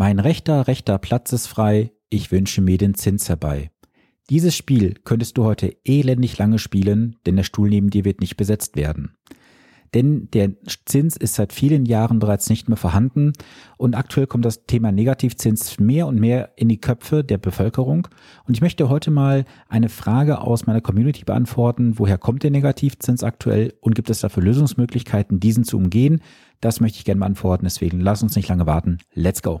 Mein rechter, rechter Platz ist frei, ich wünsche mir den Zins herbei. Dieses Spiel könntest du heute elendig lange spielen, denn der Stuhl neben dir wird nicht besetzt werden. Denn der Zins ist seit vielen Jahren bereits nicht mehr vorhanden und aktuell kommt das Thema Negativzins mehr und mehr in die Köpfe der Bevölkerung. Und ich möchte heute mal eine Frage aus meiner Community beantworten. Woher kommt der Negativzins aktuell und gibt es dafür Lösungsmöglichkeiten, diesen zu umgehen? Das möchte ich gerne beantworten. Deswegen lass uns nicht lange warten. Let's go.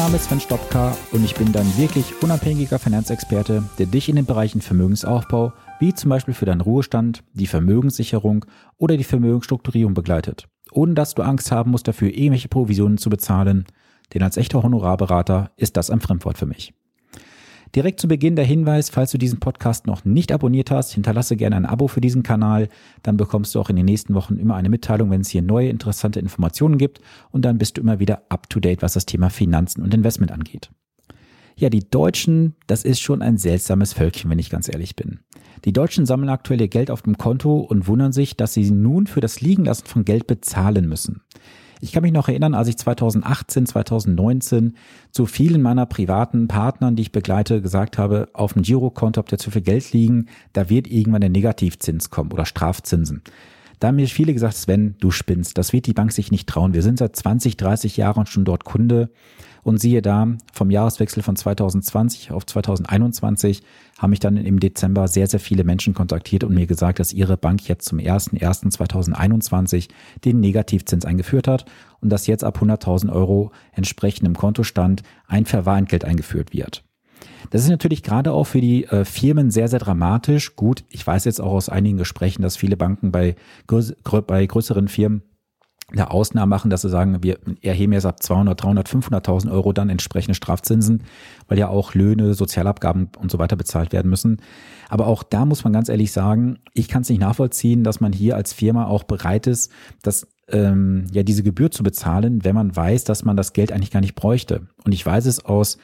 Name ist Sven Stopka und ich bin dein wirklich unabhängiger Finanzexperte, der dich in den Bereichen Vermögensaufbau, wie zum Beispiel für deinen Ruhestand, die Vermögenssicherung oder die Vermögensstrukturierung begleitet, ohne dass du Angst haben musst, dafür irgendwelche Provisionen zu bezahlen, denn als echter Honorarberater ist das ein Fremdwort für mich. Direkt zu Beginn der Hinweis, falls du diesen Podcast noch nicht abonniert hast, hinterlasse gerne ein Abo für diesen Kanal. Dann bekommst du auch in den nächsten Wochen immer eine Mitteilung, wenn es hier neue interessante Informationen gibt. Und dann bist du immer wieder up to date, was das Thema Finanzen und Investment angeht. Ja, die Deutschen, das ist schon ein seltsames Völkchen, wenn ich ganz ehrlich bin. Die Deutschen sammeln aktuell ihr Geld auf dem Konto und wundern sich, dass sie nun für das Liegenlassen von Geld bezahlen müssen. Ich kann mich noch erinnern, als ich 2018, 2019 zu vielen meiner privaten Partnern, die ich begleite, gesagt habe, auf dem Girokonto habt ihr zu viel Geld liegen, da wird irgendwann der Negativzins kommen oder Strafzinsen. Da haben mir viele gesagt, Sven, du spinnst, das wird die Bank sich nicht trauen. Wir sind seit 20, 30 Jahren schon dort Kunde. Und siehe da, vom Jahreswechsel von 2020 auf 2021 haben mich dann im Dezember sehr, sehr viele Menschen kontaktiert und mir gesagt, dass ihre Bank jetzt zum 01.01.2021 den Negativzins eingeführt hat und dass jetzt ab 100.000 Euro entsprechendem Kontostand ein Verwahrentgelt eingeführt wird. Das ist natürlich gerade auch für die äh, Firmen sehr, sehr dramatisch. Gut, ich weiß jetzt auch aus einigen Gesprächen, dass viele Banken bei, bei größeren Firmen eine Ausnahme machen, dass sie sagen, wir erheben jetzt ab 200, 300, 500.000 Euro dann entsprechende Strafzinsen, weil ja auch Löhne, Sozialabgaben und so weiter bezahlt werden müssen. Aber auch da muss man ganz ehrlich sagen, ich kann es nicht nachvollziehen, dass man hier als Firma auch bereit ist, das ähm, ja diese Gebühr zu bezahlen, wenn man weiß, dass man das Geld eigentlich gar nicht bräuchte. Und ich weiß es aus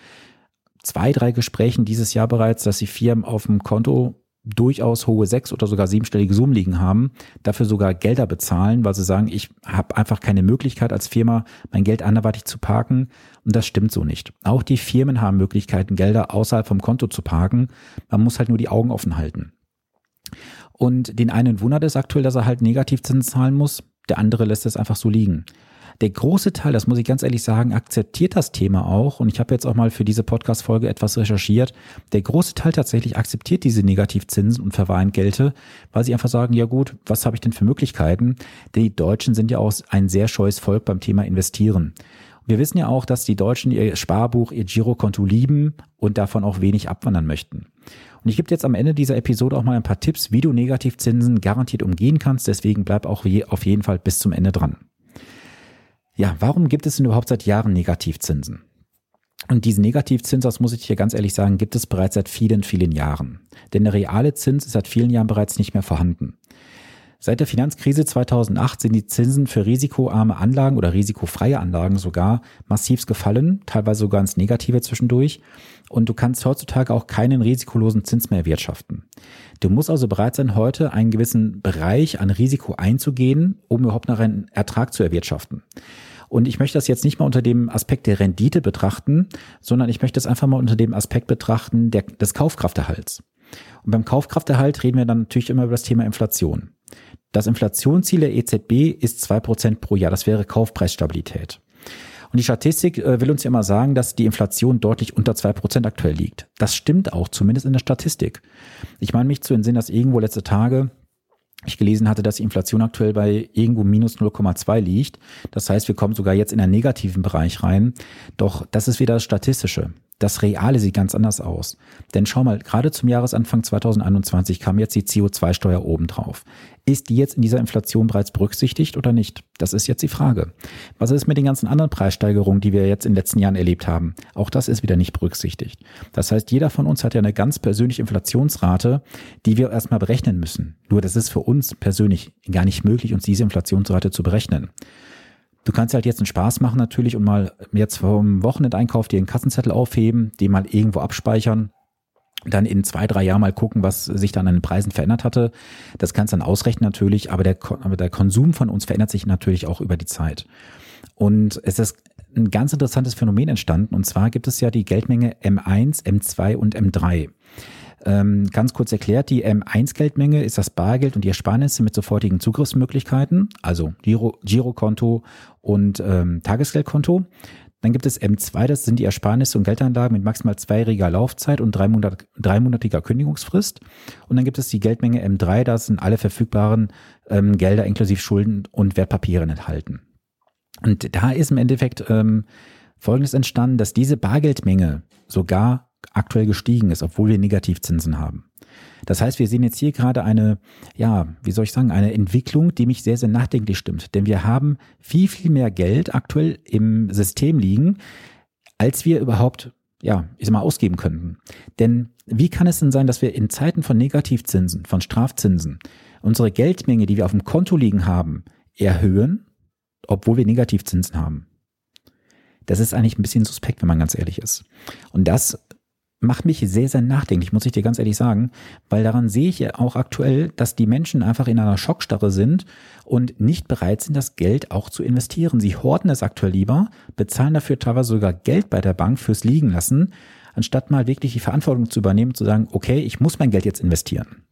zwei, drei Gesprächen dieses Jahr bereits, dass die Firmen auf dem Konto durchaus hohe sechs- oder sogar siebenstellige Summen liegen haben, dafür sogar Gelder bezahlen, weil sie sagen, ich habe einfach keine Möglichkeit als Firma, mein Geld anderweitig zu parken. Und das stimmt so nicht. Auch die Firmen haben Möglichkeiten, Gelder außerhalb vom Konto zu parken. Man muss halt nur die Augen offen halten. Und den einen wundert es aktuell, dass er halt Negativzinsen zahlen muss. Der andere lässt es einfach so liegen. Der große Teil, das muss ich ganz ehrlich sagen, akzeptiert das Thema auch. Und ich habe jetzt auch mal für diese Podcast-Folge etwas recherchiert. Der große Teil tatsächlich akzeptiert diese Negativzinsen und Verwahrentgelte, weil sie einfach sagen, ja gut, was habe ich denn für Möglichkeiten? Denn die Deutschen sind ja auch ein sehr scheues Volk beim Thema Investieren. Wir wissen ja auch, dass die Deutschen ihr Sparbuch, ihr Girokonto lieben und davon auch wenig abwandern möchten. Und ich gebe jetzt am Ende dieser Episode auch mal ein paar Tipps, wie du Negativzinsen garantiert umgehen kannst. Deswegen bleib auch auf jeden Fall bis zum Ende dran. Ja, warum gibt es denn überhaupt seit Jahren Negativzinsen? Und diesen Negativzins, das muss ich hier ganz ehrlich sagen, gibt es bereits seit vielen, vielen Jahren. Denn der reale Zins ist seit vielen Jahren bereits nicht mehr vorhanden. Seit der Finanzkrise 2008 sind die Zinsen für risikoarme Anlagen oder risikofreie Anlagen sogar massiv gefallen, teilweise sogar ins Negative zwischendurch. Und du kannst heutzutage auch keinen risikolosen Zins mehr erwirtschaften. Du musst also bereit sein, heute einen gewissen Bereich an Risiko einzugehen, um überhaupt noch einen Ertrag zu erwirtschaften. Und ich möchte das jetzt nicht mal unter dem Aspekt der Rendite betrachten, sondern ich möchte es einfach mal unter dem Aspekt betrachten der, des Kaufkrafterhalts. Und beim Kaufkrafterhalt reden wir dann natürlich immer über das Thema Inflation. Das Inflationsziel der EZB ist zwei Prozent pro Jahr. Das wäre Kaufpreisstabilität. Und die Statistik äh, will uns ja immer sagen, dass die Inflation deutlich unter zwei Prozent aktuell liegt. Das stimmt auch, zumindest in der Statistik. Ich meine mich zu entsinnen, dass irgendwo letzte Tage ich gelesen hatte, dass die Inflation aktuell bei irgendwo minus 0,2 liegt. Das heißt, wir kommen sogar jetzt in einen negativen Bereich rein. Doch das ist wieder das Statistische. Das Reale sieht ganz anders aus. Denn schau mal, gerade zum Jahresanfang 2021 kam jetzt die CO2-Steuer obendrauf. Ist die jetzt in dieser Inflation bereits berücksichtigt oder nicht? Das ist jetzt die Frage. Was ist mit den ganzen anderen Preissteigerungen, die wir jetzt in den letzten Jahren erlebt haben? Auch das ist wieder nicht berücksichtigt. Das heißt, jeder von uns hat ja eine ganz persönliche Inflationsrate, die wir erstmal berechnen müssen. Nur das ist für uns persönlich gar nicht möglich, uns diese Inflationsrate zu berechnen. Du kannst halt jetzt einen Spaß machen natürlich und mal jetzt vom Wochenendeinkauf dir einen Kassenzettel aufheben, den mal irgendwo abspeichern, dann in zwei, drei Jahren mal gucken, was sich dann an den Preisen verändert hatte. Das kannst du dann ausrechnen natürlich, aber der, aber der Konsum von uns verändert sich natürlich auch über die Zeit. Und es ist ein ganz interessantes Phänomen entstanden. Und zwar gibt es ja die Geldmenge M1, M2 und M3. Ähm, ganz kurz erklärt, die M1-Geldmenge ist das Bargeld und die Ersparnisse mit sofortigen Zugriffsmöglichkeiten, also Giro, Girokonto und ähm, Tagesgeldkonto. Dann gibt es M2, das sind die Ersparnisse und Geldanlagen mit maximal zweijähriger Laufzeit und drei Monat, dreimonatiger Kündigungsfrist. Und dann gibt es die Geldmenge M3, da sind alle verfügbaren ähm, Gelder inklusive Schulden und Wertpapieren enthalten. Und da ist im Endeffekt ähm, Folgendes entstanden, dass diese Bargeldmenge sogar aktuell gestiegen ist, obwohl wir Negativzinsen haben. Das heißt, wir sehen jetzt hier gerade eine, ja, wie soll ich sagen, eine Entwicklung, die mich sehr, sehr nachdenklich stimmt. Denn wir haben viel, viel mehr Geld aktuell im System liegen, als wir überhaupt, ja, ich sag mal, ausgeben könnten. Denn wie kann es denn sein, dass wir in Zeiten von Negativzinsen, von Strafzinsen, unsere Geldmenge, die wir auf dem Konto liegen haben, erhöhen, obwohl wir Negativzinsen haben? Das ist eigentlich ein bisschen suspekt, wenn man ganz ehrlich ist. Und das macht mich sehr, sehr nachdenklich, muss ich dir ganz ehrlich sagen, weil daran sehe ich ja auch aktuell, dass die Menschen einfach in einer Schockstarre sind und nicht bereit sind, das Geld auch zu investieren. Sie horten es aktuell lieber, bezahlen dafür teilweise sogar Geld bei der Bank fürs Liegen lassen, anstatt mal wirklich die Verantwortung zu übernehmen, zu sagen, okay, ich muss mein Geld jetzt investieren.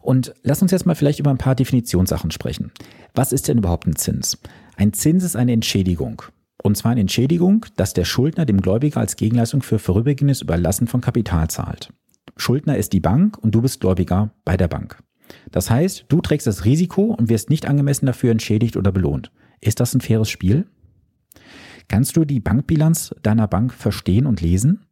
Und lass uns jetzt mal vielleicht über ein paar Definitionssachen sprechen. Was ist denn überhaupt ein Zins? Ein Zins ist eine Entschädigung. Und zwar eine Entschädigung, dass der Schuldner dem Gläubiger als Gegenleistung für vorübergehendes Überlassen von Kapital zahlt. Schuldner ist die Bank und du bist Gläubiger bei der Bank. Das heißt, du trägst das Risiko und wirst nicht angemessen dafür entschädigt oder belohnt. Ist das ein faires Spiel? Kannst du die Bankbilanz deiner Bank verstehen und lesen?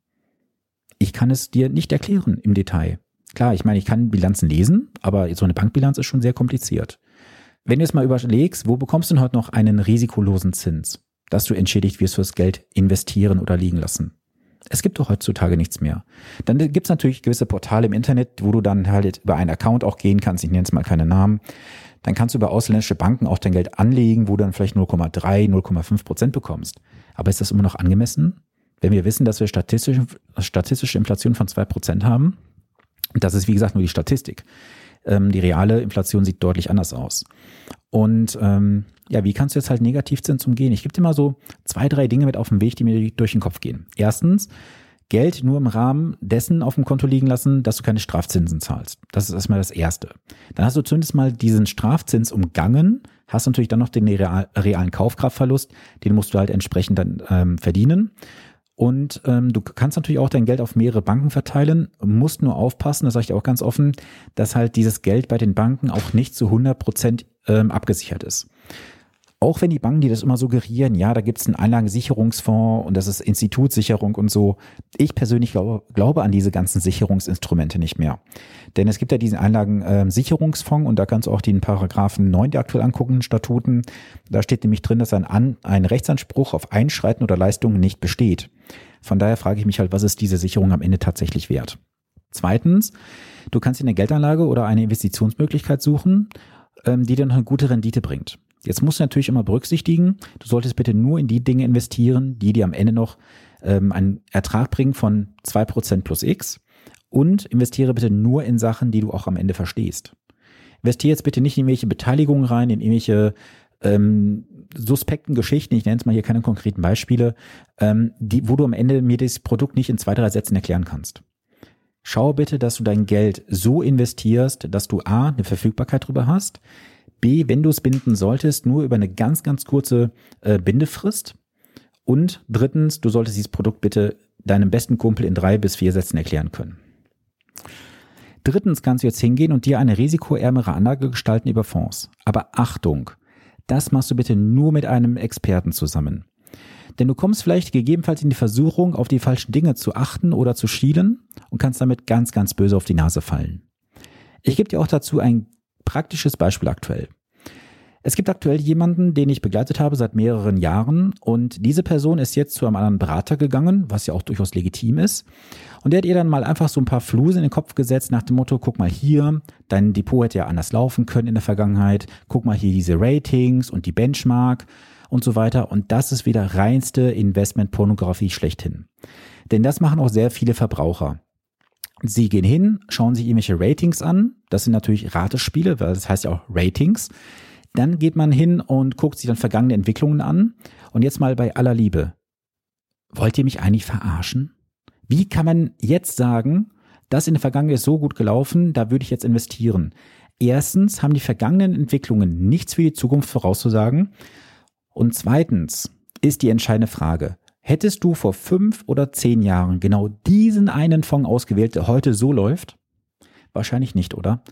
Ich kann es dir nicht erklären im Detail. Klar, ich meine, ich kann Bilanzen lesen, aber so eine Bankbilanz ist schon sehr kompliziert. Wenn du es mal überlegst, wo bekommst du denn heute noch einen risikolosen Zins? Dass du entschädigt wirst fürs Geld investieren oder liegen lassen. Es gibt doch heutzutage nichts mehr. Dann gibt es natürlich gewisse Portale im Internet, wo du dann halt über einen Account auch gehen kannst. Ich nenne jetzt mal keine Namen. Dann kannst du über ausländische Banken auch dein Geld anlegen, wo du dann vielleicht 0,3, 0,5 Prozent bekommst. Aber ist das immer noch angemessen? Wenn wir wissen, dass wir statistische, statistische Inflation von zwei Prozent haben, das ist wie gesagt nur die Statistik. Ähm, die reale Inflation sieht deutlich anders aus. Und ähm, ja, wie kannst du jetzt halt Negativzins umgehen? Ich gebe dir mal so zwei, drei Dinge mit auf den Weg, die mir durch den Kopf gehen. Erstens, Geld nur im Rahmen dessen auf dem Konto liegen lassen, dass du keine Strafzinsen zahlst. Das ist erstmal das Erste. Dann hast du zumindest mal diesen Strafzins umgangen, hast natürlich dann noch den real, realen Kaufkraftverlust, den musst du halt entsprechend dann ähm, verdienen. Und ähm, du kannst natürlich auch dein Geld auf mehrere Banken verteilen, musst nur aufpassen, das sage ich dir auch ganz offen, dass halt dieses Geld bei den Banken auch nicht zu 100 Prozent ähm, abgesichert ist. Auch wenn die Banken, die das immer suggerieren, ja, da gibt es einen Einlagensicherungsfonds und das ist Institutssicherung und so. Ich persönlich glaube, glaube an diese ganzen Sicherungsinstrumente nicht mehr. Denn es gibt ja diesen Einlagensicherungsfonds ähm, und da kannst du auch den Paragraphen 9 der aktuell anguckenden Statuten. Da steht nämlich drin, dass ein, An ein Rechtsanspruch auf Einschreiten oder Leistungen nicht besteht. Von daher frage ich mich halt, was ist diese Sicherung am Ende tatsächlich wert? Zweitens, du kannst dir eine Geldanlage oder eine Investitionsmöglichkeit suchen, ähm, die dir noch eine gute Rendite bringt. Jetzt musst du natürlich immer berücksichtigen, du solltest bitte nur in die Dinge investieren, die dir am Ende noch ähm, einen Ertrag bringen von zwei Prozent plus X und investiere bitte nur in Sachen, die du auch am Ende verstehst. Investiere jetzt bitte nicht in irgendwelche Beteiligungen rein, in irgendwelche ähm, suspekten Geschichten, ich nenne es mal hier keine konkreten Beispiele, ähm, die, wo du am Ende mir das Produkt nicht in zwei, drei Sätzen erklären kannst. Schau bitte, dass du dein Geld so investierst, dass du A, eine Verfügbarkeit drüber hast, B, wenn du es binden solltest, nur über eine ganz, ganz kurze äh, Bindefrist. Und drittens, du solltest dieses Produkt bitte deinem besten Kumpel in drei bis vier Sätzen erklären können. Drittens kannst du jetzt hingehen und dir eine risikoärmere Anlage gestalten über Fonds. Aber Achtung, das machst du bitte nur mit einem Experten zusammen. Denn du kommst vielleicht gegebenenfalls in die Versuchung, auf die falschen Dinge zu achten oder zu schielen und kannst damit ganz, ganz böse auf die Nase fallen. Ich gebe dir auch dazu ein praktisches Beispiel aktuell. Es gibt aktuell jemanden, den ich begleitet habe seit mehreren Jahren und diese Person ist jetzt zu einem anderen Berater gegangen, was ja auch durchaus legitim ist. Und der hat ihr dann mal einfach so ein paar Fluse in den Kopf gesetzt nach dem Motto, guck mal hier, dein Depot hätte ja anders laufen können in der Vergangenheit, guck mal hier diese Ratings und die Benchmark und so weiter. Und das ist wieder reinste Investmentpornografie schlechthin. Denn das machen auch sehr viele Verbraucher. Sie gehen hin, schauen sich irgendwelche Ratings an. Das sind natürlich Ratespiele, weil das heißt ja auch Ratings. Dann geht man hin und guckt sich dann vergangene Entwicklungen an. Und jetzt mal bei aller Liebe. Wollt ihr mich eigentlich verarschen? Wie kann man jetzt sagen, das in der Vergangenheit ist so gut gelaufen, da würde ich jetzt investieren? Erstens haben die vergangenen Entwicklungen nichts für die Zukunft vorauszusagen. Und zweitens ist die entscheidende Frage, hättest du vor fünf oder zehn Jahren genau diesen einen Fonds ausgewählt, der heute so läuft? Wahrscheinlich nicht, oder?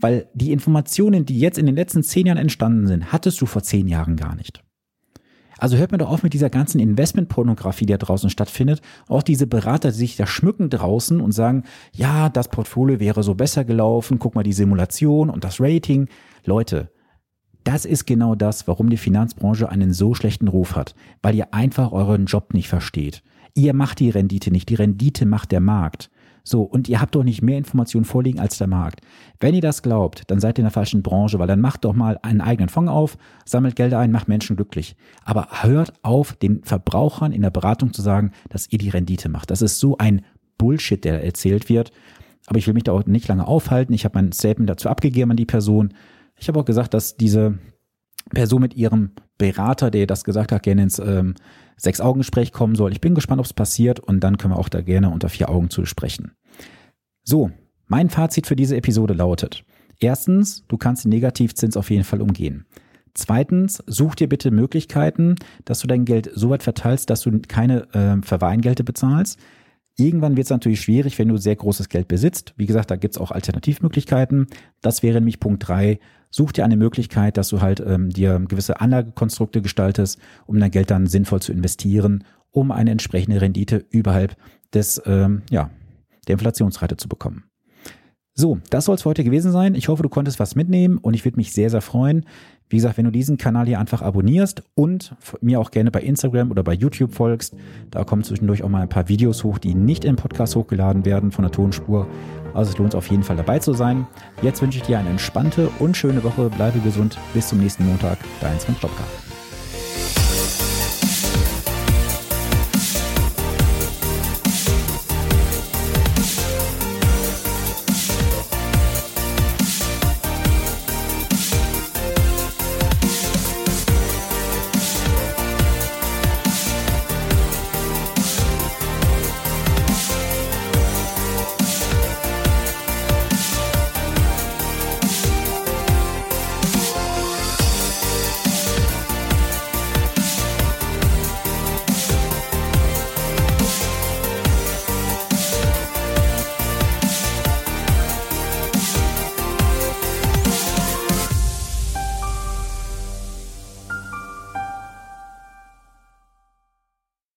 Weil die Informationen, die jetzt in den letzten zehn Jahren entstanden sind, hattest du vor zehn Jahren gar nicht. Also hört mir doch auf mit dieser ganzen Investmentpornografie, die da draußen stattfindet. Auch diese Berater, die sich da schmücken draußen und sagen, ja, das Portfolio wäre so besser gelaufen, guck mal die Simulation und das Rating. Leute, das ist genau das, warum die Finanzbranche einen so schlechten Ruf hat, weil ihr einfach euren Job nicht versteht. Ihr macht die Rendite nicht, die Rendite macht der Markt. So, und ihr habt doch nicht mehr Informationen vorliegen als der Markt. Wenn ihr das glaubt, dann seid ihr in der falschen Branche, weil dann macht doch mal einen eigenen Fonds auf, sammelt Gelder ein, macht Menschen glücklich. Aber hört auf, den Verbrauchern in der Beratung zu sagen, dass ihr die Rendite macht. Das ist so ein Bullshit, der erzählt wird. Aber ich will mich da auch nicht lange aufhalten. Ich habe mein Statement dazu abgegeben an die Person. Ich habe auch gesagt, dass diese Person mit ihrem Berater, der das gesagt hat, gerne ins ähm, Sechs-Augen-Gespräch kommen soll. Ich bin gespannt, ob es passiert und dann können wir auch da gerne unter vier Augen zu sprechen. So, mein Fazit für diese Episode lautet. Erstens, du kannst den Negativzins auf jeden Fall umgehen. Zweitens, such dir bitte Möglichkeiten, dass du dein Geld so weit verteilst, dass du keine äh, Verweihengelte bezahlst. Irgendwann wird es natürlich schwierig, wenn du sehr großes Geld besitzt. Wie gesagt, da gibt es auch Alternativmöglichkeiten. Das wäre nämlich Punkt drei. Such dir eine Möglichkeit, dass du halt ähm, dir gewisse Anlagekonstrukte gestaltest, um dein Geld dann sinnvoll zu investieren, um eine entsprechende Rendite überhalb des, ähm, ja, der Inflationsrate zu bekommen. So, das soll es für heute gewesen sein. Ich hoffe, du konntest was mitnehmen und ich würde mich sehr, sehr freuen. Wie gesagt, wenn du diesen Kanal hier einfach abonnierst und mir auch gerne bei Instagram oder bei YouTube folgst, da kommen zwischendurch auch mal ein paar Videos hoch, die nicht im Podcast hochgeladen werden von der Tonspur. Also es lohnt auf jeden Fall dabei zu sein. Jetzt wünsche ich dir eine entspannte und schöne Woche. Bleibe gesund. Bis zum nächsten Montag. Dein Sven Stopka.